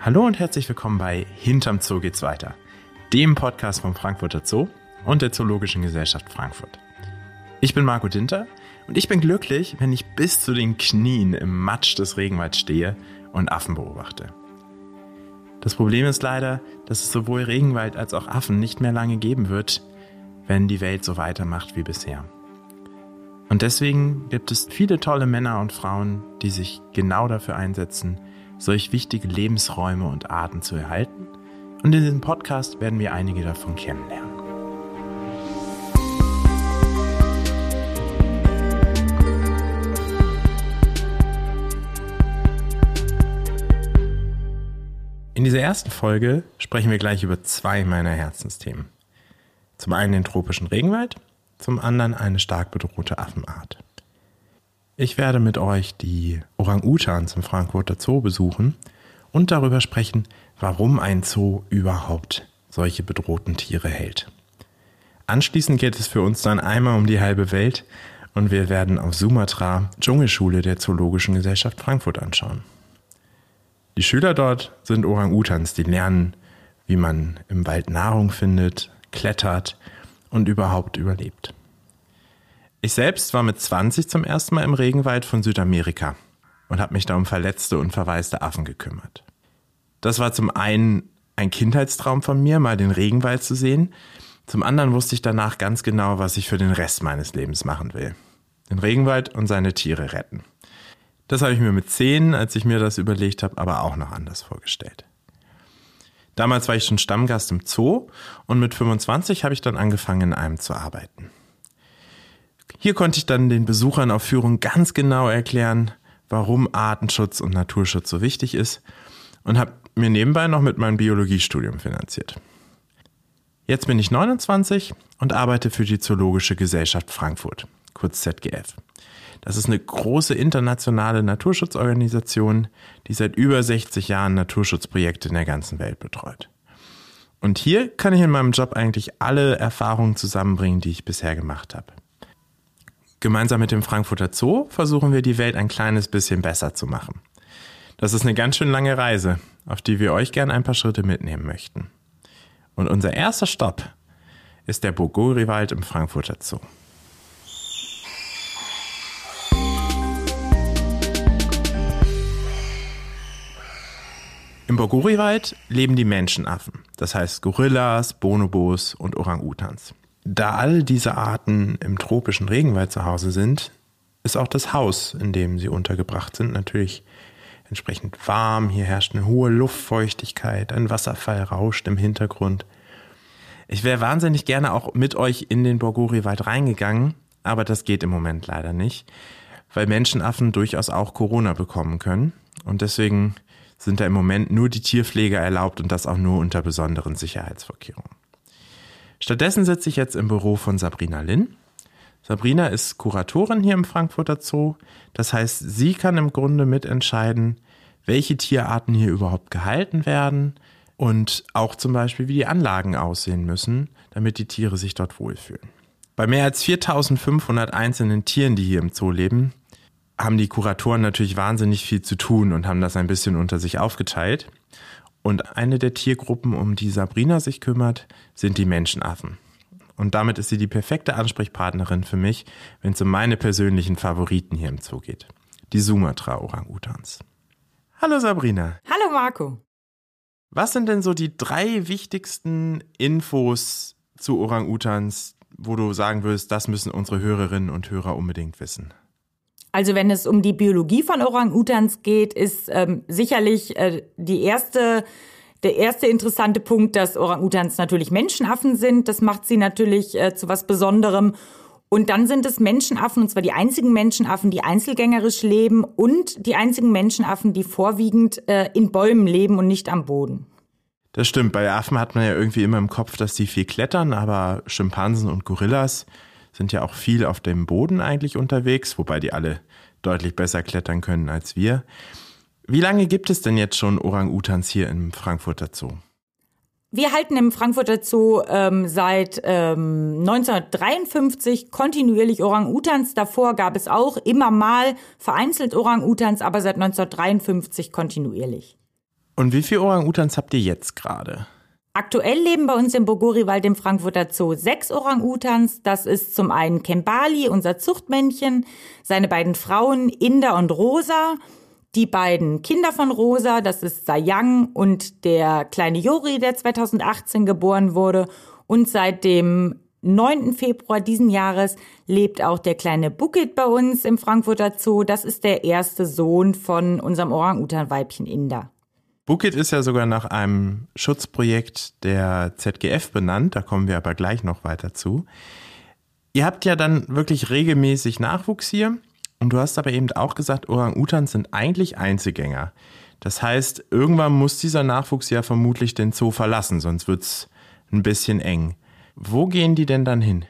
Hallo und herzlich willkommen bei Hinterm Zoo geht's weiter, dem Podcast vom Frankfurter Zoo und der Zoologischen Gesellschaft Frankfurt. Ich bin Marco Dinter und ich bin glücklich, wenn ich bis zu den Knien im Matsch des Regenwalds stehe und Affen beobachte. Das Problem ist leider, dass es sowohl Regenwald als auch Affen nicht mehr lange geben wird, wenn die Welt so weitermacht wie bisher. Und deswegen gibt es viele tolle Männer und Frauen, die sich genau dafür einsetzen, solch wichtige Lebensräume und Arten zu erhalten. Und in diesem Podcast werden wir einige davon kennenlernen. In dieser ersten Folge sprechen wir gleich über zwei meiner Herzensthemen. Zum einen den tropischen Regenwald, zum anderen eine stark bedrohte Affenart. Ich werde mit euch die Orang-Utans im Frankfurter Zoo besuchen und darüber sprechen, warum ein Zoo überhaupt solche bedrohten Tiere hält. Anschließend geht es für uns dann einmal um die halbe Welt und wir werden auf Sumatra Dschungelschule der Zoologischen Gesellschaft Frankfurt anschauen. Die Schüler dort sind Orang-Utans, die lernen, wie man im Wald Nahrung findet, klettert und überhaupt überlebt. Ich selbst war mit 20 zum ersten Mal im Regenwald von Südamerika und habe mich da um verletzte und verwaiste Affen gekümmert. Das war zum einen ein Kindheitstraum von mir, mal den Regenwald zu sehen. Zum anderen wusste ich danach ganz genau, was ich für den Rest meines Lebens machen will. Den Regenwald und seine Tiere retten. Das habe ich mir mit zehn, als ich mir das überlegt habe, aber auch noch anders vorgestellt. Damals war ich schon Stammgast im Zoo und mit 25 habe ich dann angefangen, in einem zu arbeiten. Hier konnte ich dann den Besuchern auf Führung ganz genau erklären, warum Artenschutz und Naturschutz so wichtig ist und habe mir nebenbei noch mit meinem Biologiestudium finanziert. Jetzt bin ich 29 und arbeite für die Zoologische Gesellschaft Frankfurt, kurz ZGF. Das ist eine große internationale Naturschutzorganisation, die seit über 60 Jahren Naturschutzprojekte in der ganzen Welt betreut. Und hier kann ich in meinem Job eigentlich alle Erfahrungen zusammenbringen, die ich bisher gemacht habe. Gemeinsam mit dem Frankfurter Zoo versuchen wir die Welt ein kleines bisschen besser zu machen. Das ist eine ganz schön lange Reise, auf die wir euch gern ein paar Schritte mitnehmen möchten. Und unser erster Stopp ist der Bogori-Wald im Frankfurter Zoo. Im Bogori-Wald leben die Menschenaffen, das heißt Gorillas, Bonobos und Orang-Utans. Da all diese Arten im tropischen Regenwald zu Hause sind, ist auch das Haus, in dem sie untergebracht sind, natürlich entsprechend warm. Hier herrscht eine hohe Luftfeuchtigkeit, ein Wasserfall rauscht im Hintergrund. Ich wäre wahnsinnig gerne auch mit euch in den Borgori-Wald reingegangen, aber das geht im Moment leider nicht, weil Menschenaffen durchaus auch Corona bekommen können. Und deswegen sind da im Moment nur die Tierpfleger erlaubt und das auch nur unter besonderen Sicherheitsvorkehrungen. Stattdessen sitze ich jetzt im Büro von Sabrina Linn. Sabrina ist Kuratorin hier im Frankfurter Zoo. Das heißt, sie kann im Grunde mitentscheiden, welche Tierarten hier überhaupt gehalten werden und auch zum Beispiel, wie die Anlagen aussehen müssen, damit die Tiere sich dort wohlfühlen. Bei mehr als 4500 einzelnen Tieren, die hier im Zoo leben, haben die Kuratoren natürlich wahnsinnig viel zu tun und haben das ein bisschen unter sich aufgeteilt. Und eine der Tiergruppen, um die Sabrina sich kümmert, sind die Menschenaffen. Und damit ist sie die perfekte Ansprechpartnerin für mich, wenn es um meine persönlichen Favoriten hier im Zoo geht. Die Sumatra-Orang-Utans. Hallo Sabrina. Hallo Marco. Was sind denn so die drei wichtigsten Infos zu Orang-Utans, wo du sagen würdest, das müssen unsere Hörerinnen und Hörer unbedingt wissen? Also wenn es um die Biologie von Orang-Utans geht, ist ähm, sicherlich äh, die erste der erste interessante Punkt, dass Orang-Utans natürlich Menschenaffen sind. Das macht sie natürlich äh, zu was Besonderem. Und dann sind es Menschenaffen, und zwar die einzigen Menschenaffen, die einzelgängerisch leben und die einzigen Menschenaffen, die vorwiegend äh, in Bäumen leben und nicht am Boden. Das stimmt. Bei Affen hat man ja irgendwie immer im Kopf, dass sie viel klettern, aber Schimpansen und Gorillas sind ja auch viel auf dem Boden eigentlich unterwegs, wobei die alle deutlich besser klettern können als wir. Wie lange gibt es denn jetzt schon Orang-Utans hier im Frankfurter Zoo? Wir halten im Frankfurter Zoo ähm, seit ähm, 1953 kontinuierlich Orang-Utans. Davor gab es auch immer mal vereinzelt Orang-Utans, aber seit 1953 kontinuierlich. Und wie viele Orang-Utans habt ihr jetzt gerade? Aktuell leben bei uns im Bogori-Wald im Frankfurter Zoo sechs Orang-Utans. Das ist zum einen Kembali, unser Zuchtmännchen, seine beiden Frauen Inda und Rosa, die beiden Kinder von Rosa, das ist Sayang und der kleine Jori, der 2018 geboren wurde. Und seit dem 9. Februar diesen Jahres lebt auch der kleine Bukit bei uns im Frankfurter Zoo. Das ist der erste Sohn von unserem Orang-Utan-Weibchen Inda. Bukit ist ja sogar nach einem Schutzprojekt der ZGF benannt, da kommen wir aber gleich noch weiter zu. Ihr habt ja dann wirklich regelmäßig Nachwuchs hier und du hast aber eben auch gesagt, Orang-Utans sind eigentlich Einzelgänger. Das heißt, irgendwann muss dieser Nachwuchs ja vermutlich den Zoo verlassen, sonst wird es ein bisschen eng. Wo gehen die denn dann hin?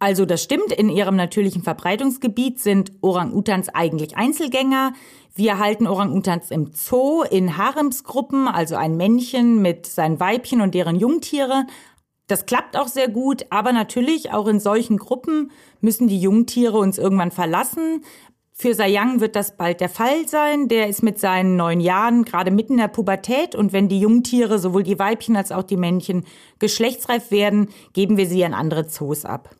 Also das stimmt, in ihrem natürlichen Verbreitungsgebiet sind Orang-Utans eigentlich Einzelgänger. Wir halten Orang-Utans im Zoo in Haremsgruppen, also ein Männchen mit seinen Weibchen und deren Jungtiere. Das klappt auch sehr gut, aber natürlich auch in solchen Gruppen müssen die Jungtiere uns irgendwann verlassen. Für Sayang wird das bald der Fall sein. Der ist mit seinen neun Jahren gerade mitten in der Pubertät und wenn die Jungtiere, sowohl die Weibchen als auch die Männchen, geschlechtsreif werden, geben wir sie an andere Zoos ab.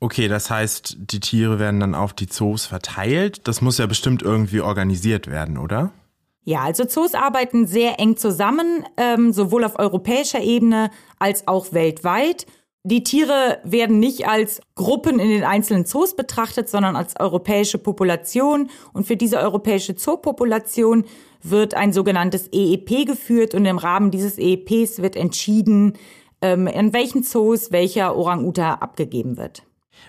Okay, das heißt, die Tiere werden dann auf die Zoos verteilt. Das muss ja bestimmt irgendwie organisiert werden, oder? Ja, also Zoos arbeiten sehr eng zusammen, ähm, sowohl auf europäischer Ebene als auch weltweit. Die Tiere werden nicht als Gruppen in den einzelnen Zoos betrachtet, sondern als europäische Population. Und für diese europäische Zoopopulation wird ein sogenanntes EEP geführt und im Rahmen dieses EEPs wird entschieden, ähm, in welchen Zoos welcher Orang-Uta abgegeben wird.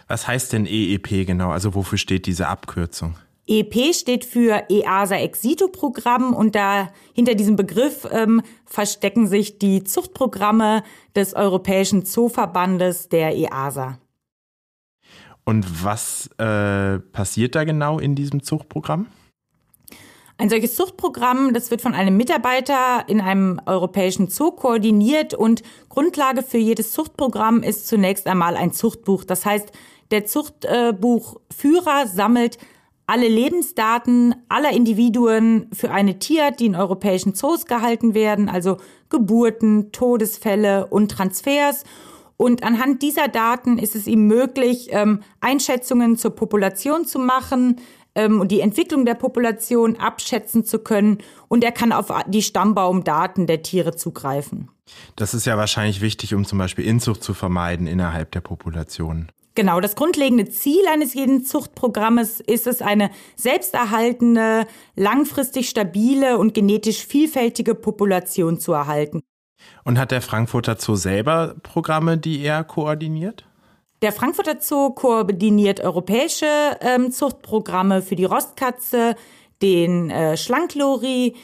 Was heißt denn EEP genau? Also wofür steht diese Abkürzung? EP steht für EASA Exito Programm und da hinter diesem Begriff ähm, verstecken sich die Zuchtprogramme des Europäischen Zooverbandes der EASA. Und was äh, passiert da genau in diesem Zuchtprogramm? Ein solches Zuchtprogramm, das wird von einem Mitarbeiter in einem europäischen Zoo koordiniert und Grundlage für jedes Zuchtprogramm ist zunächst einmal ein Zuchtbuch. Das heißt, der Zuchtbuchführer sammelt alle Lebensdaten aller Individuen für eine Tierart, die in europäischen Zoos gehalten werden, also Geburten, Todesfälle und Transfers. Und anhand dieser Daten ist es ihm möglich, ähm, Einschätzungen zur Population zu machen ähm, und die Entwicklung der Population abschätzen zu können. Und er kann auf die Stammbaumdaten der Tiere zugreifen. Das ist ja wahrscheinlich wichtig, um zum Beispiel Inzucht zu vermeiden innerhalb der Population. Genau, das grundlegende Ziel eines jeden Zuchtprogrammes ist es, eine selbsterhaltende, langfristig stabile und genetisch vielfältige Population zu erhalten. Und hat der Frankfurter Zoo selber Programme, die er koordiniert? Der Frankfurter Zoo koordiniert europäische ähm, Zuchtprogramme für die Rostkatze, den äh, Schlanklori,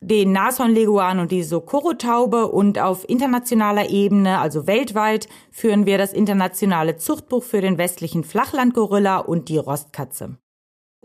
den Nashornleguan und die Socorro-Taube und auf internationaler Ebene, also weltweit, führen wir das internationale Zuchtbuch für den westlichen Flachlandgorilla und die Rostkatze.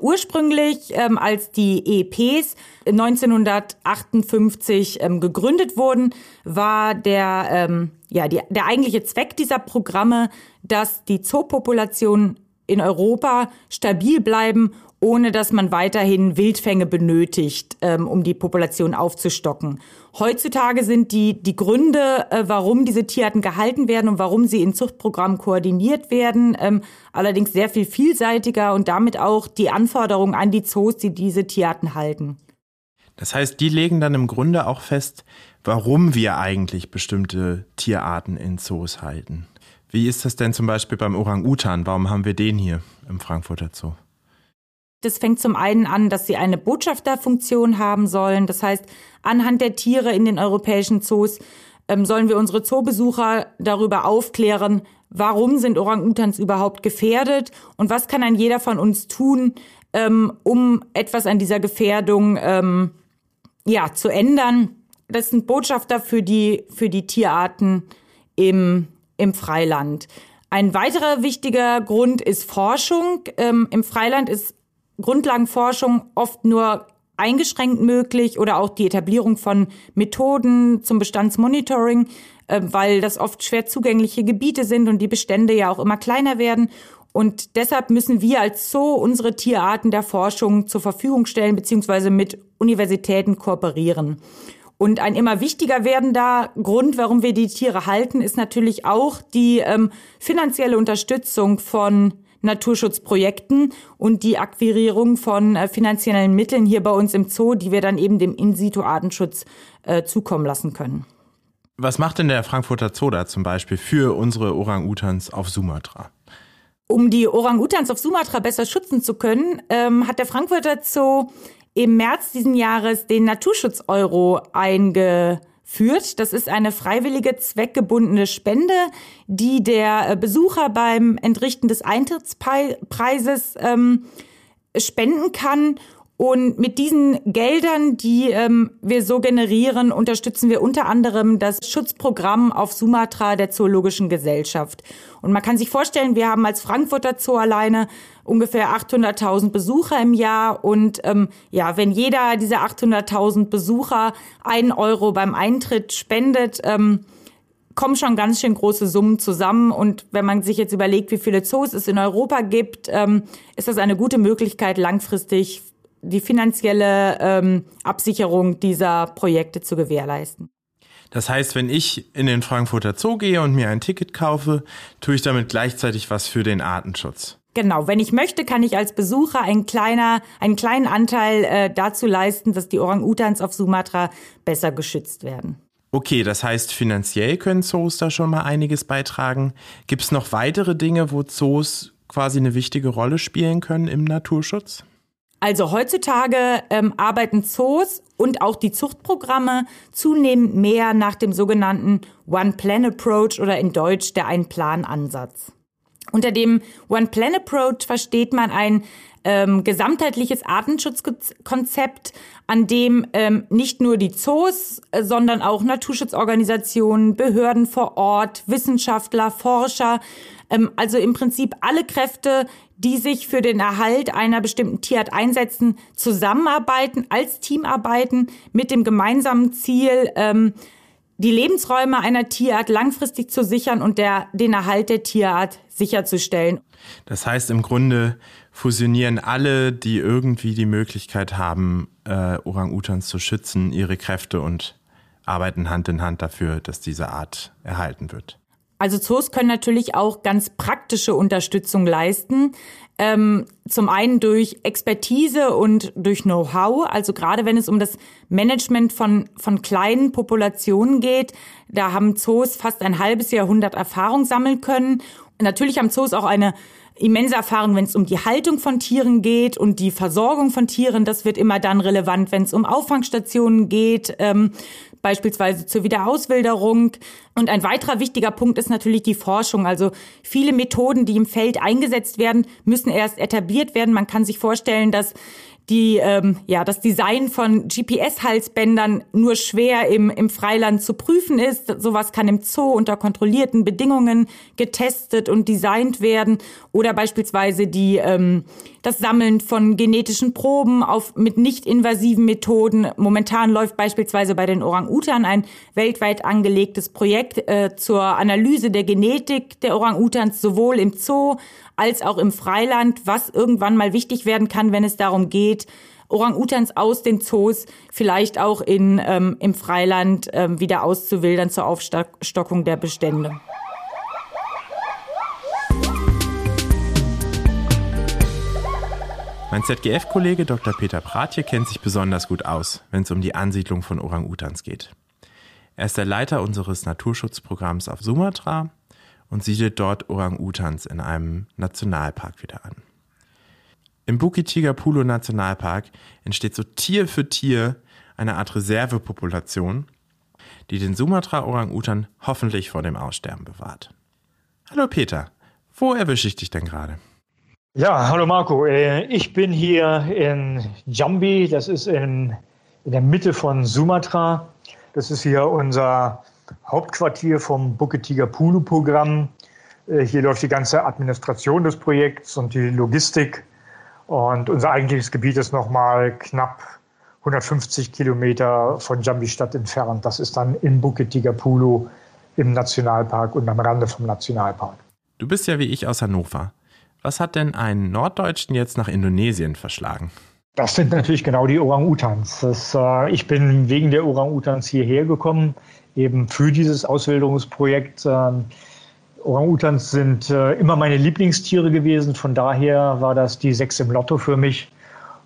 Ursprünglich, ähm, als die EPs 1958 ähm, gegründet wurden, war der, ähm, ja, die, der eigentliche Zweck dieser Programme, dass die Zoopopulationen in Europa stabil bleiben ohne dass man weiterhin Wildfänge benötigt, ähm, um die Population aufzustocken. Heutzutage sind die, die Gründe, äh, warum diese Tierarten gehalten werden und warum sie in Zuchtprogrammen koordiniert werden, ähm, allerdings sehr viel vielseitiger und damit auch die Anforderungen an die Zoos, die diese Tierarten halten. Das heißt, die legen dann im Grunde auch fest, warum wir eigentlich bestimmte Tierarten in Zoos halten. Wie ist das denn zum Beispiel beim Orang-Utan? Warum haben wir den hier im Frankfurter Zoo? Das fängt zum einen an, dass sie eine Botschafterfunktion haben sollen. Das heißt, anhand der Tiere in den europäischen Zoos ähm, sollen wir unsere Zoobesucher darüber aufklären, warum sind Orang-Utans überhaupt gefährdet und was kann ein jeder von uns tun, ähm, um etwas an dieser Gefährdung ähm, ja, zu ändern. Das sind Botschafter für die, für die Tierarten im, im Freiland. Ein weiterer wichtiger Grund ist Forschung. Ähm, Im Freiland ist Grundlagenforschung oft nur eingeschränkt möglich oder auch die Etablierung von Methoden zum Bestandsmonitoring, äh, weil das oft schwer zugängliche Gebiete sind und die Bestände ja auch immer kleiner werden. Und deshalb müssen wir als Zoo unsere Tierarten der Forschung zur Verfügung stellen, beziehungsweise mit Universitäten kooperieren. Und ein immer wichtiger werdender Grund, warum wir die Tiere halten, ist natürlich auch die ähm, finanzielle Unterstützung von Naturschutzprojekten und die Akquirierung von äh, finanziellen Mitteln hier bei uns im Zoo, die wir dann eben dem In-situ-Artenschutz äh, zukommen lassen können. Was macht denn der Frankfurter Zoo da zum Beispiel für unsere Orang-Utans auf Sumatra? Um die Orang-Utans auf Sumatra besser schützen zu können, ähm, hat der Frankfurter Zoo im März diesen Jahres den Naturschutz-Euro eingeführt. Das ist eine freiwillige, zweckgebundene Spende, die der Besucher beim Entrichten des Eintrittspreises ähm, spenden kann und mit diesen Geldern, die ähm, wir so generieren, unterstützen wir unter anderem das Schutzprogramm auf Sumatra der Zoologischen Gesellschaft. Und man kann sich vorstellen, wir haben als Frankfurter Zoo alleine ungefähr 800.000 Besucher im Jahr. Und ähm, ja, wenn jeder dieser 800.000 Besucher einen Euro beim Eintritt spendet, ähm, kommen schon ganz schön große Summen zusammen. Und wenn man sich jetzt überlegt, wie viele Zoos es in Europa gibt, ähm, ist das eine gute Möglichkeit, langfristig die finanzielle ähm, Absicherung dieser Projekte zu gewährleisten. Das heißt, wenn ich in den Frankfurter Zoo gehe und mir ein Ticket kaufe, tue ich damit gleichzeitig was für den Artenschutz. Genau, wenn ich möchte, kann ich als Besucher ein kleiner, einen kleinen Anteil äh, dazu leisten, dass die Orang-Utans auf Sumatra besser geschützt werden. Okay, das heißt, finanziell können Zoos da schon mal einiges beitragen. Gibt es noch weitere Dinge, wo Zoos quasi eine wichtige Rolle spielen können im Naturschutz? Also heutzutage ähm, arbeiten Zoos und auch die Zuchtprogramme zunehmend mehr nach dem sogenannten One Plan Approach oder in Deutsch der Ein-Plan-Ansatz. Unter dem One Plan Approach versteht man ein ähm, gesamtheitliches Artenschutzkonzept, an dem ähm, nicht nur die Zoos, äh, sondern auch Naturschutzorganisationen, Behörden vor Ort, Wissenschaftler, Forscher, ähm, also im Prinzip alle Kräfte, die sich für den Erhalt einer bestimmten Tierart einsetzen, zusammenarbeiten, als Team arbeiten, mit dem gemeinsamen Ziel, ähm, die Lebensräume einer Tierart langfristig zu sichern und der, den Erhalt der Tierart sicherzustellen. Das heißt im Grunde fusionieren alle, die irgendwie die Möglichkeit haben, äh, Orang-Utans zu schützen, ihre Kräfte und arbeiten Hand in Hand dafür, dass diese Art erhalten wird. Also Zoos können natürlich auch ganz praktische Unterstützung leisten. Ähm, zum einen durch Expertise und durch Know-how, also gerade wenn es um das Management von, von kleinen Populationen geht, da haben Zoos fast ein halbes Jahrhundert Erfahrung sammeln können. Natürlich haben Zoos auch eine immense Erfahrung, wenn es um die Haltung von Tieren geht und die Versorgung von Tieren. Das wird immer dann relevant, wenn es um Auffangstationen geht. Ähm, beispielsweise zur Wiederauswilderung. Und ein weiterer wichtiger Punkt ist natürlich die Forschung. Also viele Methoden, die im Feld eingesetzt werden, müssen erst etabliert werden. Man kann sich vorstellen, dass die, ähm, ja, das Design von GPS-Halsbändern nur schwer im, im Freiland zu prüfen ist. Sowas kann im Zoo unter kontrollierten Bedingungen getestet und designt werden. Oder beispielsweise die, ähm, das Sammeln von genetischen Proben auf, mit nicht invasiven Methoden. Momentan läuft beispielsweise bei den Orang-Utan ein weltweit angelegtes Projekt äh, zur Analyse der Genetik der Orang-Utans sowohl im Zoo als auch im Freiland, was irgendwann mal wichtig werden kann, wenn es darum geht, Orang-Utans aus den Zoos vielleicht auch in, ähm, im Freiland ähm, wieder auszuwildern zur Aufstockung der Bestände. Mein ZGF-Kollege Dr. Peter Pratje kennt sich besonders gut aus, wenn es um die Ansiedlung von Orang-Utans geht. Er ist der Leiter unseres Naturschutzprogramms auf Sumatra und siedelt dort Orang-Utans in einem Nationalpark wieder an. Im Bukit-Tigapulu Nationalpark entsteht so Tier für Tier eine Art Reservepopulation, die den Sumatra-Orang-Utan hoffentlich vor dem Aussterben bewahrt. Hallo Peter, wo erwische ich dich denn gerade? Ja, hallo Marco. Äh, ich bin hier in Jambi, das ist in, in der Mitte von Sumatra. Das ist hier unser Hauptquartier vom Bukit Tigapulu-Programm. Äh, hier läuft die ganze Administration des Projekts und die Logistik. Und unser eigentliches Gebiet ist nochmal knapp 150 Kilometer von Jambi-Stadt entfernt. Das ist dann in Bukit Tigapulu im Nationalpark und am Rande vom Nationalpark. Du bist ja wie ich aus Hannover. Was hat denn einen Norddeutschen jetzt nach Indonesien verschlagen? Das sind natürlich genau die Orang-Utans. Äh, ich bin wegen der Orang-Utans hierher gekommen, eben für dieses Auswilderungsprojekt. Ähm, Orang-Utans sind äh, immer meine Lieblingstiere gewesen. Von daher war das die Sechs im Lotto für mich.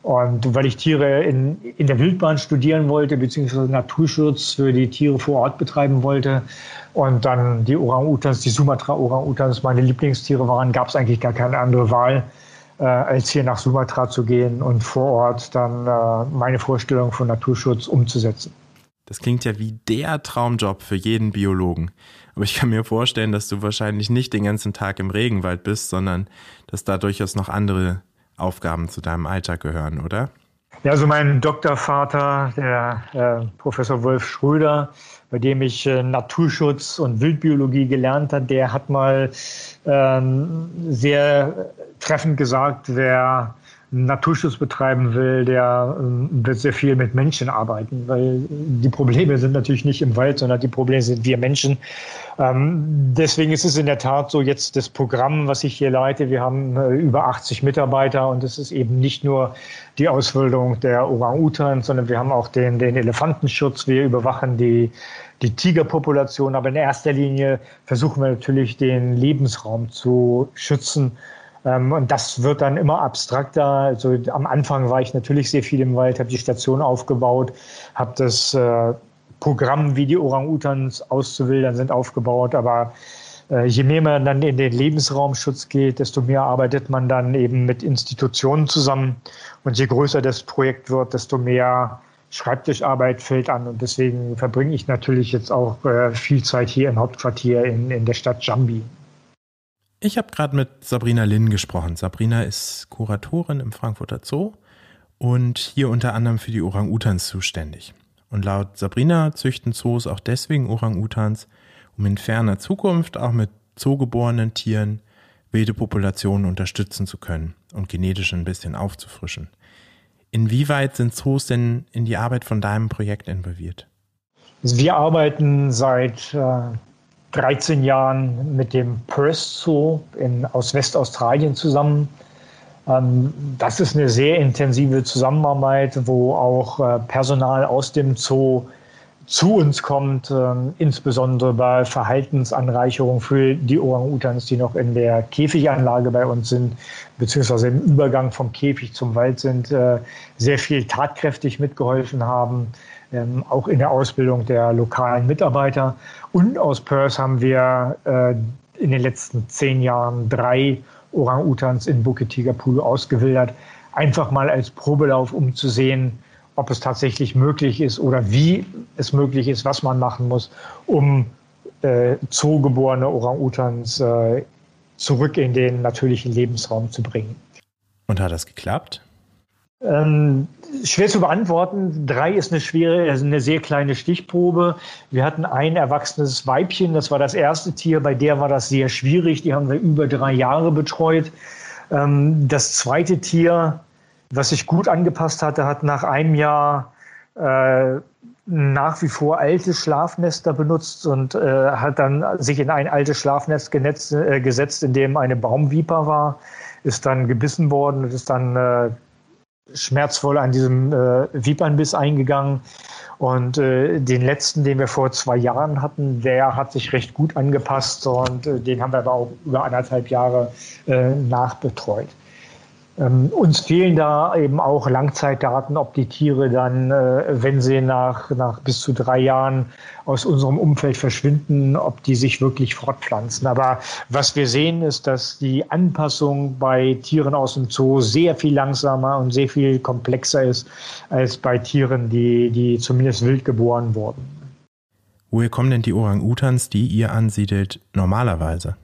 Und weil ich Tiere in, in der Wildbahn studieren wollte, beziehungsweise Naturschutz für die Tiere vor Ort betreiben wollte und dann die Orang-Utans, die Sumatra-Orang-Utans meine Lieblingstiere waren, gab es eigentlich gar keine andere Wahl, äh, als hier nach Sumatra zu gehen und vor Ort dann äh, meine Vorstellung von Naturschutz umzusetzen. Das klingt ja wie der Traumjob für jeden Biologen. Aber ich kann mir vorstellen, dass du wahrscheinlich nicht den ganzen Tag im Regenwald bist, sondern dass da durchaus noch andere Aufgaben zu deinem Alltag gehören, oder? Ja, also mein Doktorvater, der äh, Professor Wolf Schröder, bei dem ich äh, Naturschutz und Wildbiologie gelernt habe, der hat mal ähm, sehr treffend gesagt, wer Naturschutz betreiben will, der ähm, wird sehr viel mit Menschen arbeiten, weil die Probleme sind natürlich nicht im Wald, sondern die Probleme sind wir Menschen. Ähm, deswegen ist es in der Tat so jetzt das Programm, was ich hier leite. Wir haben äh, über 80 Mitarbeiter und es ist eben nicht nur die Ausbildung der Orang-Utan, sondern wir haben auch den, den Elefantenschutz. Wir überwachen die, die Tigerpopulation, aber in erster Linie versuchen wir natürlich den Lebensraum zu schützen und das wird dann immer abstrakter. Also am Anfang war ich natürlich sehr viel im Wald, habe die Station aufgebaut, habe das äh, Programm, wie die Orang-Utans auszuwildern sind, aufgebaut. Aber äh, je mehr man dann in den Lebensraumschutz geht, desto mehr arbeitet man dann eben mit Institutionen zusammen. Und je größer das Projekt wird, desto mehr Schreibtischarbeit fällt an. Und deswegen verbringe ich natürlich jetzt auch äh, viel Zeit hier im Hauptquartier in, in der Stadt Jambi. Ich habe gerade mit Sabrina Linn gesprochen. Sabrina ist Kuratorin im Frankfurter Zoo und hier unter anderem für die Orang-Utans zuständig. Und laut Sabrina züchten Zoos auch deswegen Orang-Utans, um in ferner Zukunft auch mit zoogeborenen Tieren wilde Populationen unterstützen zu können und genetisch ein bisschen aufzufrischen. Inwieweit sind Zoos denn in die Arbeit von deinem Projekt involviert? Wir arbeiten seit äh, 13 Jahren mit dem Perth Zoo in, aus Westaustralien zusammen. Ähm, das ist eine sehr intensive Zusammenarbeit, wo auch äh, Personal aus dem Zoo zu uns kommt, äh, insbesondere bei Verhaltensanreicherung für die Orang-Utans, die noch in der Käfiganlage bei uns sind, beziehungsweise im Übergang vom Käfig zum Wald sind, äh, sehr viel tatkräftig mitgeholfen haben ähm, auch in der Ausbildung der lokalen Mitarbeiter. Und aus Perth haben wir äh, in den letzten zehn Jahren drei Orang-Utans in Bukit Tigapulu ausgewildert. Einfach mal als Probelauf, um zu sehen, ob es tatsächlich möglich ist oder wie es möglich ist, was man machen muss, um äh, zoogeborene Orang-Utans äh, zurück in den natürlichen Lebensraum zu bringen. Und hat das geklappt? Ähm, schwer zu beantworten. Drei ist eine schwere, also eine sehr kleine Stichprobe. Wir hatten ein erwachsenes Weibchen, das war das erste Tier, bei der war das sehr schwierig. Die haben wir über drei Jahre betreut. Ähm, das zweite Tier, was sich gut angepasst hatte, hat nach einem Jahr äh, nach wie vor alte Schlafnester benutzt und äh, hat dann sich in ein altes Schlafnest genetzt, äh, gesetzt, in dem eine Baumviper war, ist dann gebissen worden und ist dann äh, schmerzvoll an diesem äh, Vipernbiss eingegangen. Und äh, den letzten, den wir vor zwei Jahren hatten, der hat sich recht gut angepasst und äh, den haben wir aber auch über anderthalb Jahre äh, nachbetreut. Ähm, uns fehlen da eben auch Langzeitdaten, ob die Tiere dann, äh, wenn sie nach, nach bis zu drei Jahren aus unserem Umfeld verschwinden, ob die sich wirklich fortpflanzen. Aber was wir sehen, ist, dass die Anpassung bei Tieren aus dem Zoo sehr viel langsamer und sehr viel komplexer ist als bei Tieren, die, die zumindest wild geboren wurden. Woher kommen denn die Orang-Utans, die ihr ansiedelt, normalerweise?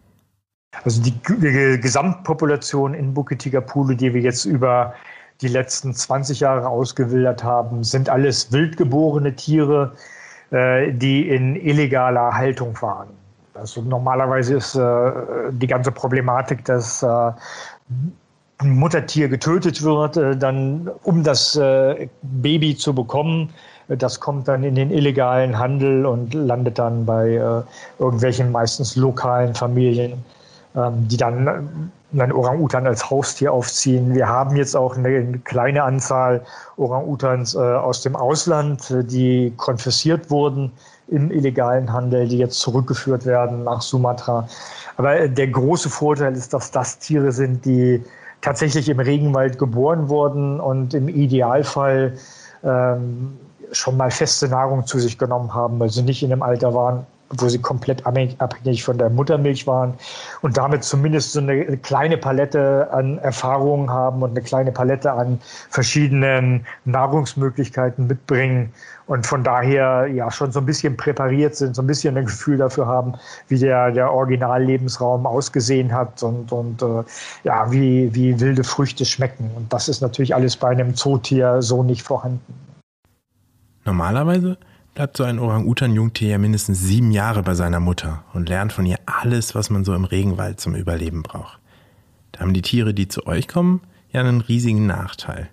Also die, die Gesamtpopulation in Bukit Tigapulu, die wir jetzt über die letzten 20 Jahre ausgewildert haben, sind alles wildgeborene Tiere, äh, die in illegaler Haltung waren. Also normalerweise ist äh, die ganze Problematik, dass äh, ein Muttertier getötet wird, äh, dann um das äh, Baby zu bekommen. Das kommt dann in den illegalen Handel und landet dann bei äh, irgendwelchen meistens lokalen Familien die dann einen Orang-Utan als Haustier aufziehen. Wir haben jetzt auch eine kleine Anzahl Orang-Utans äh, aus dem Ausland, äh, die konfessiert wurden im illegalen Handel, die jetzt zurückgeführt werden nach Sumatra. Aber äh, der große Vorteil ist, dass das Tiere sind, die tatsächlich im Regenwald geboren wurden und im Idealfall ähm, schon mal feste Nahrung zu sich genommen haben, also nicht in einem Alter waren, wo sie komplett abhängig von der Muttermilch waren und damit zumindest so eine kleine Palette an Erfahrungen haben und eine kleine Palette an verschiedenen Nahrungsmöglichkeiten mitbringen und von daher ja schon so ein bisschen präpariert sind, so ein bisschen ein Gefühl dafür haben, wie der, der Originallebensraum ausgesehen hat und, und äh, ja, wie, wie wilde Früchte schmecken. Und das ist natürlich alles bei einem Zootier so nicht vorhanden. Normalerweise bleibt so ein Orang-Utan-Jungtier ja mindestens sieben Jahre bei seiner Mutter und lernt von ihr alles, was man so im Regenwald zum Überleben braucht. Da haben die Tiere, die zu euch kommen, ja einen riesigen Nachteil.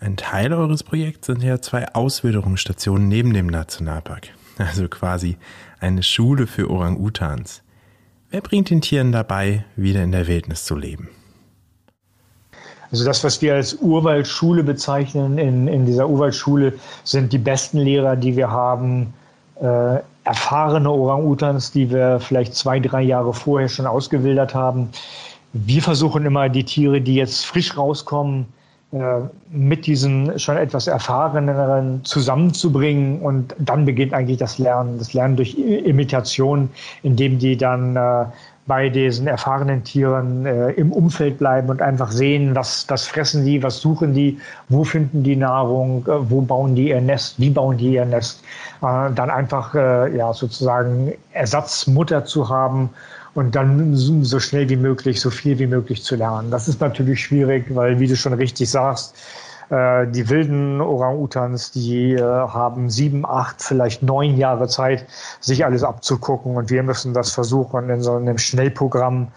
Ein Teil eures Projekts sind ja zwei Auswilderungsstationen neben dem Nationalpark, also quasi eine Schule für Orang-Utans. Wer bringt den Tieren dabei, wieder in der Wildnis zu leben? Also das, was wir als Urwaldschule bezeichnen, in, in dieser Urwaldschule sind die besten Lehrer, die wir haben, äh, erfahrene Orang-Utans, die wir vielleicht zwei, drei Jahre vorher schon ausgewildert haben. Wir versuchen immer, die Tiere, die jetzt frisch rauskommen, äh, mit diesen schon etwas erfahreneren zusammenzubringen und dann beginnt eigentlich das Lernen. Das Lernen durch Imitation, indem die dann äh, bei diesen erfahrenen Tieren äh, im Umfeld bleiben und einfach sehen, was das fressen die, was suchen die, wo finden die Nahrung, äh, wo bauen die ihr Nest, wie bauen die ihr Nest. Äh, dann einfach äh, ja sozusagen Ersatzmutter zu haben und dann so schnell wie möglich, so viel wie möglich zu lernen. Das ist natürlich schwierig, weil wie du schon richtig sagst, die wilden Orang-Utans, die äh, haben sieben, acht, vielleicht neun Jahre Zeit, sich alles abzugucken. Und wir müssen das versuchen, in so einem Schnellprogramm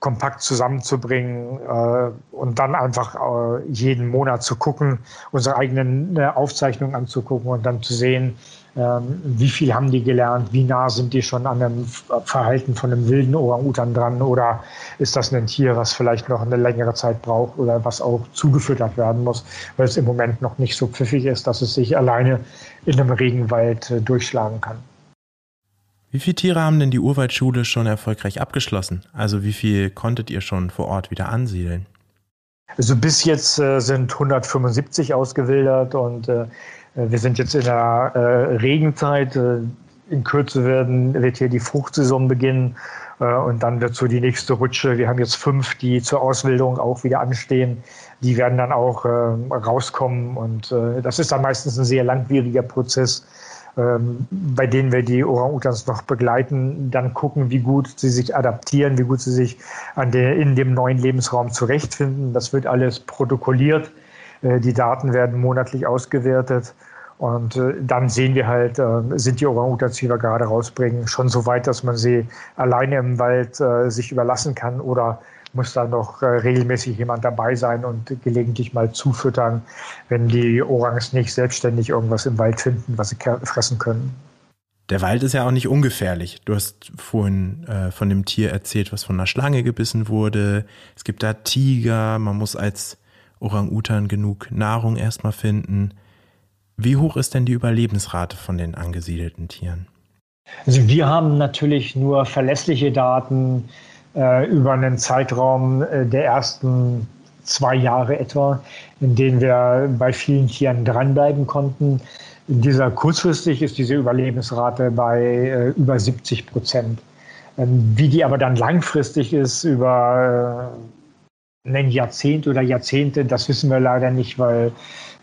kompakt zusammenzubringen äh, und dann einfach äh, jeden Monat zu gucken, unsere eigenen äh, Aufzeichnungen anzugucken und dann zu sehen, wie viel haben die gelernt, wie nah sind die schon an dem Verhalten von einem wilden Orang-Utan dran oder ist das ein Tier, was vielleicht noch eine längere Zeit braucht oder was auch zugefüttert werden muss, weil es im Moment noch nicht so pfiffig ist, dass es sich alleine in einem Regenwald äh, durchschlagen kann. Wie viele Tiere haben denn die Urwaldschule schon erfolgreich abgeschlossen? Also wie viel konntet ihr schon vor Ort wieder ansiedeln? Also bis jetzt äh, sind 175 ausgewildert und äh, wir sind jetzt in der äh, Regenzeit. Äh, in Kürze werden, wird hier die Fruchtsaison beginnen äh, und dann wird so die nächste Rutsche. Wir haben jetzt fünf, die zur Auswilderung auch wieder anstehen. Die werden dann auch äh, rauskommen und äh, das ist dann meistens ein sehr langwieriger Prozess ähm, bei denen wir die Orang-Utans noch begleiten, dann gucken, wie gut sie sich adaptieren, wie gut sie sich an der, in dem neuen Lebensraum zurechtfinden. Das wird alles protokolliert. Äh, die Daten werden monatlich ausgewertet. Und äh, dann sehen wir halt, äh, sind die Orang-Utans, die wir gerade rausbringen, schon so weit, dass man sie alleine im Wald sich überlassen kann oder muss da noch regelmäßig jemand dabei sein und gelegentlich mal zufüttern, wenn die Orangs nicht selbstständig irgendwas im Wald finden, was sie fressen können. Der Wald ist ja auch nicht ungefährlich. Du hast vorhin äh, von dem Tier erzählt, was von einer Schlange gebissen wurde. Es gibt da Tiger. Man muss als Orang-Utan genug Nahrung erstmal finden. Wie hoch ist denn die Überlebensrate von den angesiedelten Tieren? Also wir haben natürlich nur verlässliche Daten äh, über einen Zeitraum äh, der ersten zwei Jahre etwa, in denen wir bei vielen Tieren dranbleiben konnten. In dieser kurzfristig ist diese Überlebensrate bei äh, über 70 Prozent. Ähm, wie die aber dann langfristig ist, über äh, ein Jahrzehnt oder Jahrzehnte, das wissen wir leider nicht, weil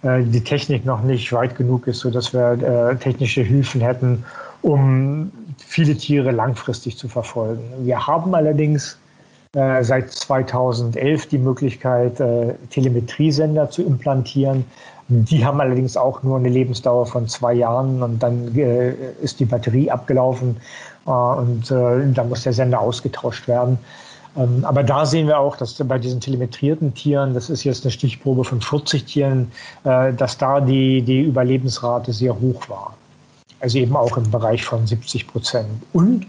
äh, die Technik noch nicht weit genug ist, sodass wir äh, technische Hilfen hätten, um viele Tiere langfristig zu verfolgen. Wir haben allerdings äh, seit 2011 die Möglichkeit, äh, Telemetriesender zu implantieren. Die haben allerdings auch nur eine Lebensdauer von zwei Jahren und dann äh, ist die Batterie abgelaufen äh, und äh, dann muss der Sender ausgetauscht werden. Ähm, aber da sehen wir auch, dass bei diesen telemetrierten Tieren, das ist jetzt eine Stichprobe von 40 Tieren, äh, dass da die, die Überlebensrate sehr hoch war. Also eben auch im Bereich von 70 Prozent. Und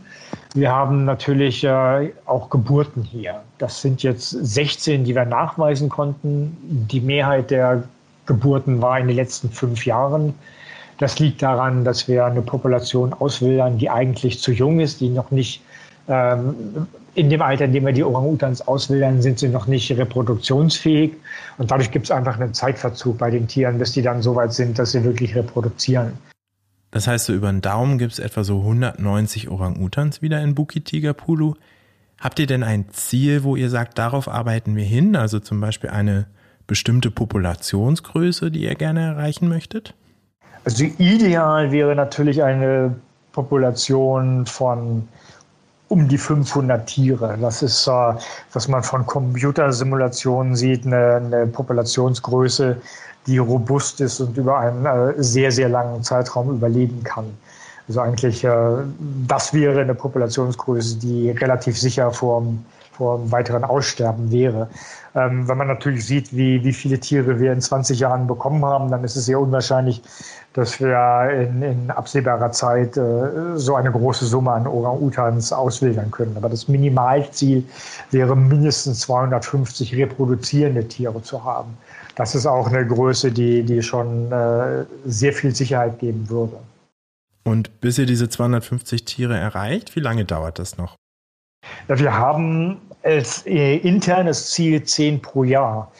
Wir haben natürlich äh, auch Geburten hier. Das sind jetzt 16, die wir nachweisen konnten. Die Mehrheit der Geburten war in den letzten fünf Jahren. Das liegt daran, dass wir eine Population auswildern, die eigentlich zu jung ist, die noch nicht ähm, in dem Alter, in dem wir die Orang-Utans auswildern, sind sie noch nicht reproduktionsfähig. Und dadurch gibt es einfach einen Zeitverzug bei den Tieren, bis die dann so weit sind, dass sie wirklich reproduzieren. Das heißt, so über den Daumen gibt es etwa so 190 Orang-Utans wieder in Bukit Tigapulu. Habt ihr denn ein Ziel, wo ihr sagt, darauf arbeiten wir hin? Also zum Beispiel eine bestimmte Populationsgröße, die ihr gerne erreichen möchtet? Also ideal wäre natürlich eine Population von um die 500 Tiere. Das ist, äh, was man von Computersimulationen sieht, eine, eine, Populationsgröße, die robust ist und über einen äh, sehr, sehr langen Zeitraum überleben kann. Also eigentlich, äh, das wäre eine Populationsgröße, die relativ sicher vor vor einem weiteren Aussterben wäre. Ähm, wenn man natürlich sieht, wie, wie viele Tiere wir in 20 Jahren bekommen haben, dann ist es sehr unwahrscheinlich, dass wir in, in absehbarer Zeit äh, so eine große Summe an Orang-Utans auswildern können. Aber das Minimalziel wäre mindestens 250 reproduzierende Tiere zu haben. Das ist auch eine Größe, die, die schon äh, sehr viel Sicherheit geben würde. Und bis ihr diese 250 Tiere erreicht, wie lange dauert das noch? Ja, wir haben als äh, internes Ziel zehn pro Jahr.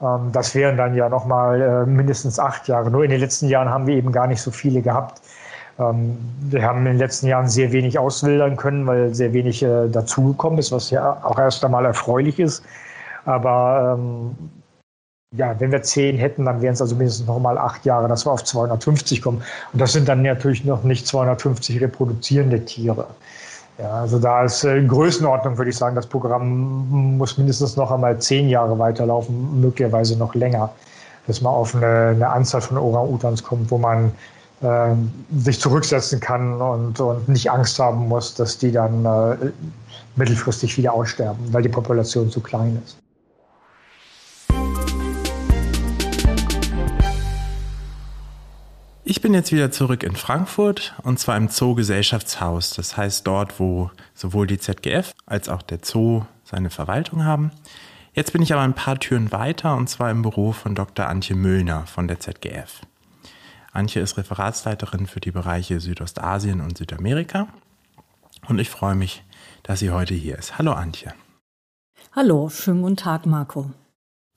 Ähm, das wären dann ja nochmal äh, mindestens acht Jahre. Nur in den letzten Jahren haben wir eben gar nicht so viele gehabt. Ähm, wir haben in den letzten Jahren sehr wenig auswildern können, weil sehr wenig äh, dazugekommen ist, was ja auch erst einmal erfreulich ist. Aber ähm, ja, wenn wir zehn hätten, dann wären es also mindestens nochmal acht Jahre, dass wir auf 250 kommen. Und das sind dann natürlich noch nicht 250 reproduzierende Tiere. Ja, also da ist äh, Größenordnung, würde ich sagen, das Programm muss mindestens noch einmal zehn Jahre weiterlaufen, möglicherweise noch länger, bis man auf eine, eine Anzahl von Orang-Utans kommt, wo man äh, sich zurücksetzen kann und, und nicht Angst haben muss, dass die dann äh, mittelfristig wieder aussterben, weil die Population zu klein ist. Ich bin jetzt wieder zurück in Frankfurt und zwar im Zoo-Gesellschaftshaus. Das heißt dort, wo sowohl die ZGF als auch der Zoo seine Verwaltung haben. Jetzt bin ich aber ein paar Türen weiter und zwar im Büro von Dr. Antje Müllner von der ZGF. Antje ist Referatsleiterin für die Bereiche Südostasien und Südamerika und ich freue mich, dass sie heute hier ist. Hallo Antje. Hallo, schönen guten Tag, Marco.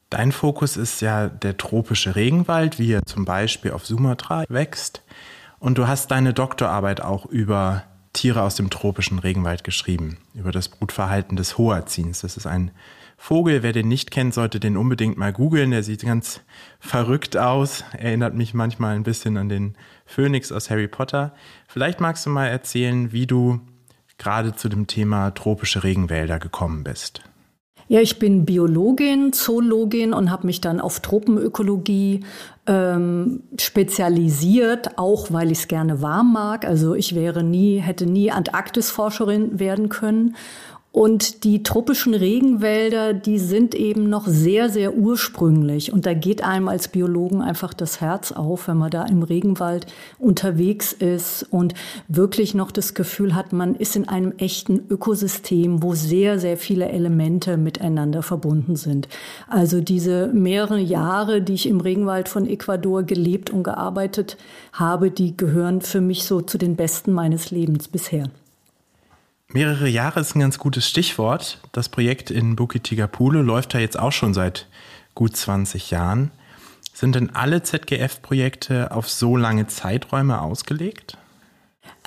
Dein Fokus ist ja der tropische Regenwald, wie er zum Beispiel auf Sumatra wächst. Und du hast deine Doktorarbeit auch über Tiere aus dem tropischen Regenwald geschrieben, über das Brutverhalten des Hoazins. Das ist ein Vogel, wer den nicht kennt, sollte den unbedingt mal googeln. Der sieht ganz verrückt aus, erinnert mich manchmal ein bisschen an den Phönix aus Harry Potter. Vielleicht magst du mal erzählen, wie du gerade zu dem Thema tropische Regenwälder gekommen bist. Ja, ich bin Biologin, Zoologin und habe mich dann auf Tropenökologie ähm, spezialisiert, auch weil ich es gerne warm mag. Also ich wäre nie, hätte nie Antarktisforscherin werden können und die tropischen Regenwälder, die sind eben noch sehr, sehr ursprünglich. Und da geht einem als Biologen einfach das Herz auf, wenn man da im Regenwald unterwegs ist und wirklich noch das Gefühl hat, man ist in einem echten Ökosystem, wo sehr, sehr viele Elemente miteinander verbunden sind. Also diese mehreren Jahre, die ich im Regenwald von Ecuador gelebt und gearbeitet habe, die gehören für mich so zu den besten meines Lebens bisher. Mehrere Jahre ist ein ganz gutes Stichwort. Das Projekt in Bukit Tigapule läuft ja jetzt auch schon seit gut 20 Jahren. Sind denn alle ZGF-Projekte auf so lange Zeiträume ausgelegt?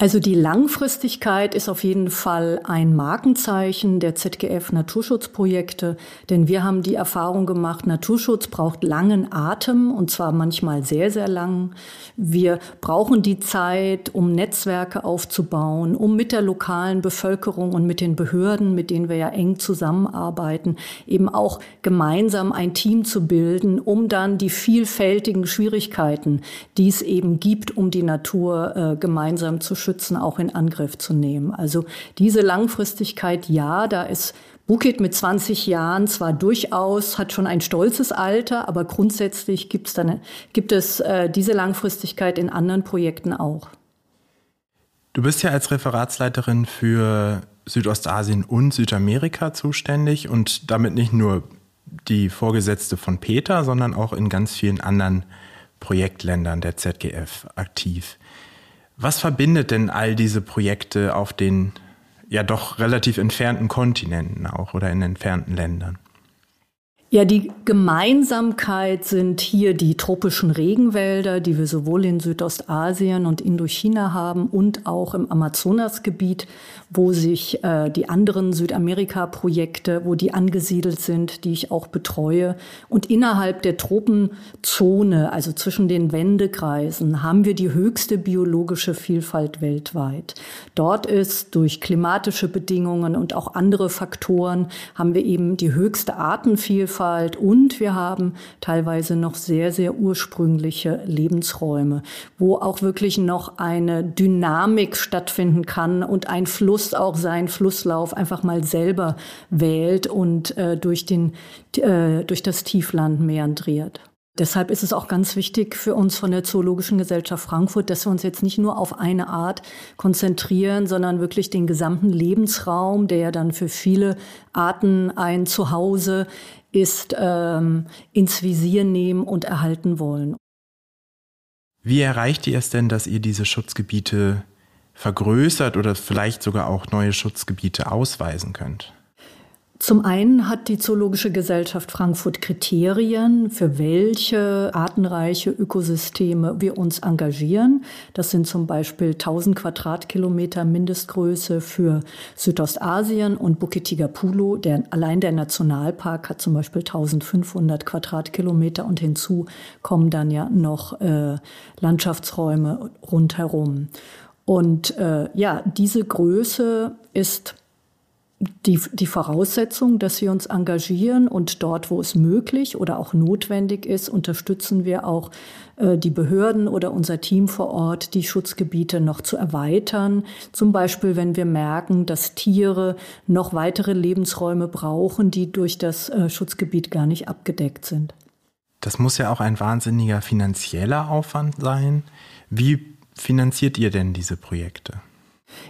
Also die Langfristigkeit ist auf jeden Fall ein Markenzeichen der ZGF Naturschutzprojekte, denn wir haben die Erfahrung gemacht, Naturschutz braucht langen Atem und zwar manchmal sehr, sehr lang. Wir brauchen die Zeit, um Netzwerke aufzubauen, um mit der lokalen Bevölkerung und mit den Behörden, mit denen wir ja eng zusammenarbeiten, eben auch gemeinsam ein Team zu bilden, um dann die vielfältigen Schwierigkeiten, die es eben gibt, um die Natur äh, gemeinsam zu schützen, schützen, auch in Angriff zu nehmen. Also diese Langfristigkeit, ja, da ist Bukit mit 20 Jahren zwar durchaus, hat schon ein stolzes Alter, aber grundsätzlich gibt's dann, gibt es äh, diese Langfristigkeit in anderen Projekten auch. Du bist ja als Referatsleiterin für Südostasien und Südamerika zuständig und damit nicht nur die Vorgesetzte von Peter, sondern auch in ganz vielen anderen Projektländern der ZGF aktiv. Was verbindet denn all diese Projekte auf den ja doch relativ entfernten Kontinenten auch oder in entfernten Ländern? Ja, die Gemeinsamkeit sind hier die tropischen Regenwälder, die wir sowohl in Südostasien und Indochina haben und auch im Amazonasgebiet, wo sich äh, die anderen Südamerika-Projekte, wo die angesiedelt sind, die ich auch betreue. Und innerhalb der Tropenzone, also zwischen den Wendekreisen, haben wir die höchste biologische Vielfalt weltweit. Dort ist durch klimatische Bedingungen und auch andere Faktoren haben wir eben die höchste Artenvielfalt Vielfalt und wir haben teilweise noch sehr, sehr ursprüngliche Lebensräume, wo auch wirklich noch eine Dynamik stattfinden kann und ein Fluss auch seinen Flusslauf einfach mal selber wählt und äh, durch, den, äh, durch das Tiefland meandriert. Deshalb ist es auch ganz wichtig für uns von der Zoologischen Gesellschaft Frankfurt, dass wir uns jetzt nicht nur auf eine Art konzentrieren, sondern wirklich den gesamten Lebensraum, der ja dann für viele Arten ein Zuhause ist, ähm, ins Visier nehmen und erhalten wollen. Wie erreicht ihr es denn, dass ihr diese Schutzgebiete vergrößert oder vielleicht sogar auch neue Schutzgebiete ausweisen könnt? Zum einen hat die Zoologische Gesellschaft Frankfurt Kriterien, für welche artenreiche Ökosysteme wir uns engagieren. Das sind zum Beispiel 1000 Quadratkilometer Mindestgröße für Südostasien und Bukit Tigapulu. Der, allein der Nationalpark hat zum Beispiel 1500 Quadratkilometer und hinzu kommen dann ja noch äh, Landschaftsräume rundherum. Und äh, ja, diese Größe ist die, die Voraussetzung, dass wir uns engagieren und dort, wo es möglich oder auch notwendig ist, unterstützen wir auch äh, die Behörden oder unser Team vor Ort, die Schutzgebiete noch zu erweitern. Zum Beispiel, wenn wir merken, dass Tiere noch weitere Lebensräume brauchen, die durch das äh, Schutzgebiet gar nicht abgedeckt sind. Das muss ja auch ein wahnsinniger finanzieller Aufwand sein. Wie finanziert ihr denn diese Projekte?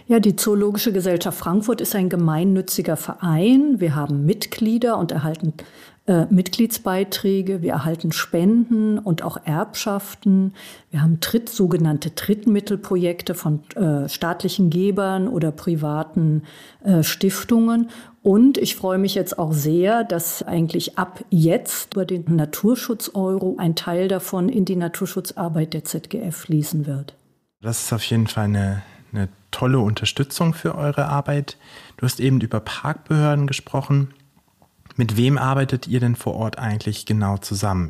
Ja, die Zoologische Gesellschaft Frankfurt ist ein gemeinnütziger Verein. Wir haben Mitglieder und erhalten äh, Mitgliedsbeiträge, wir erhalten Spenden und auch Erbschaften. Wir haben Tritt, sogenannte Drittmittelprojekte von äh, staatlichen Gebern oder privaten äh, Stiftungen. Und ich freue mich jetzt auch sehr, dass eigentlich ab jetzt über den Naturschutz-Euro ein Teil davon in die Naturschutzarbeit der ZGF fließen wird. Das ist auf jeden Fall eine eine tolle Unterstützung für eure Arbeit. Du hast eben über Parkbehörden gesprochen. Mit wem arbeitet ihr denn vor Ort eigentlich genau zusammen?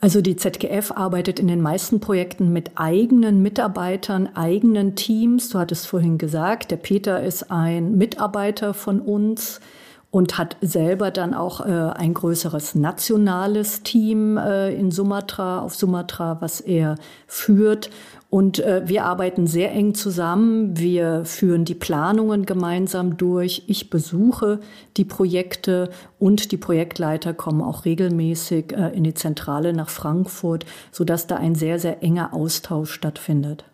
Also die ZGF arbeitet in den meisten Projekten mit eigenen Mitarbeitern, eigenen Teams. Du hattest vorhin gesagt, der Peter ist ein Mitarbeiter von uns und hat selber dann auch äh, ein größeres nationales Team äh, in Sumatra, auf Sumatra, was er führt. Und äh, wir arbeiten sehr eng zusammen. Wir führen die Planungen gemeinsam durch. Ich besuche die Projekte und die Projektleiter kommen auch regelmäßig äh, in die Zentrale nach Frankfurt, sodass da ein sehr, sehr enger Austausch stattfindet.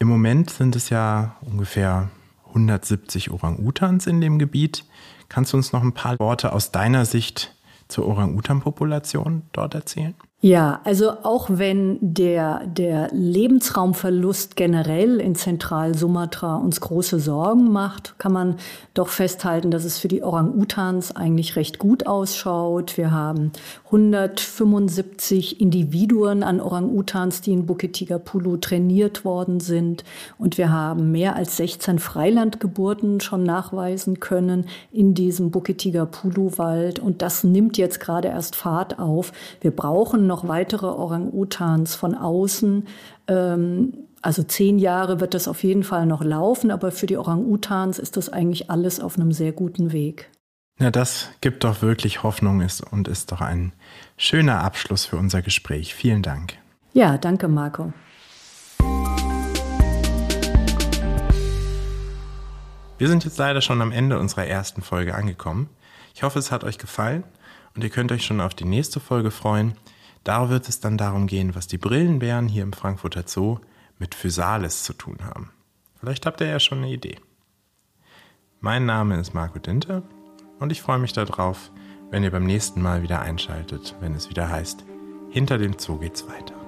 Im Moment sind es ja ungefähr 170 Orang-Utans in dem Gebiet. Kannst du uns noch ein paar Worte aus deiner Sicht zur Orang-Utan-Population dort erzählen? Ja, also auch wenn der, der Lebensraumverlust generell in Zentral-Sumatra uns große Sorgen macht, kann man doch festhalten, dass es für die Orang-Utans eigentlich recht gut ausschaut. Wir haben 175 Individuen an Orang-Utans, die in Bukit Tigapulu trainiert worden sind. Und wir haben mehr als 16 Freilandgeburten schon nachweisen können in diesem Bukit Tigapulu-Wald. Und das nimmt jetzt gerade erst Fahrt auf. Wir brauchen noch weitere Orang-Utans von außen. Ähm, also zehn Jahre wird das auf jeden Fall noch laufen, aber für die Orang-Utans ist das eigentlich alles auf einem sehr guten Weg. Ja, das gibt doch wirklich Hoffnung ist und ist doch ein schöner Abschluss für unser Gespräch. Vielen Dank. Ja, danke, Marco. Wir sind jetzt leider schon am Ende unserer ersten Folge angekommen. Ich hoffe, es hat euch gefallen und ihr könnt euch schon auf die nächste Folge freuen. Da wird es dann darum gehen, was die Brillenbären hier im Frankfurter Zoo mit Physalis zu tun haben. Vielleicht habt ihr ja schon eine Idee. Mein Name ist Marco Dinte und ich freue mich darauf, wenn ihr beim nächsten Mal wieder einschaltet, wenn es wieder heißt, hinter dem Zoo geht's weiter.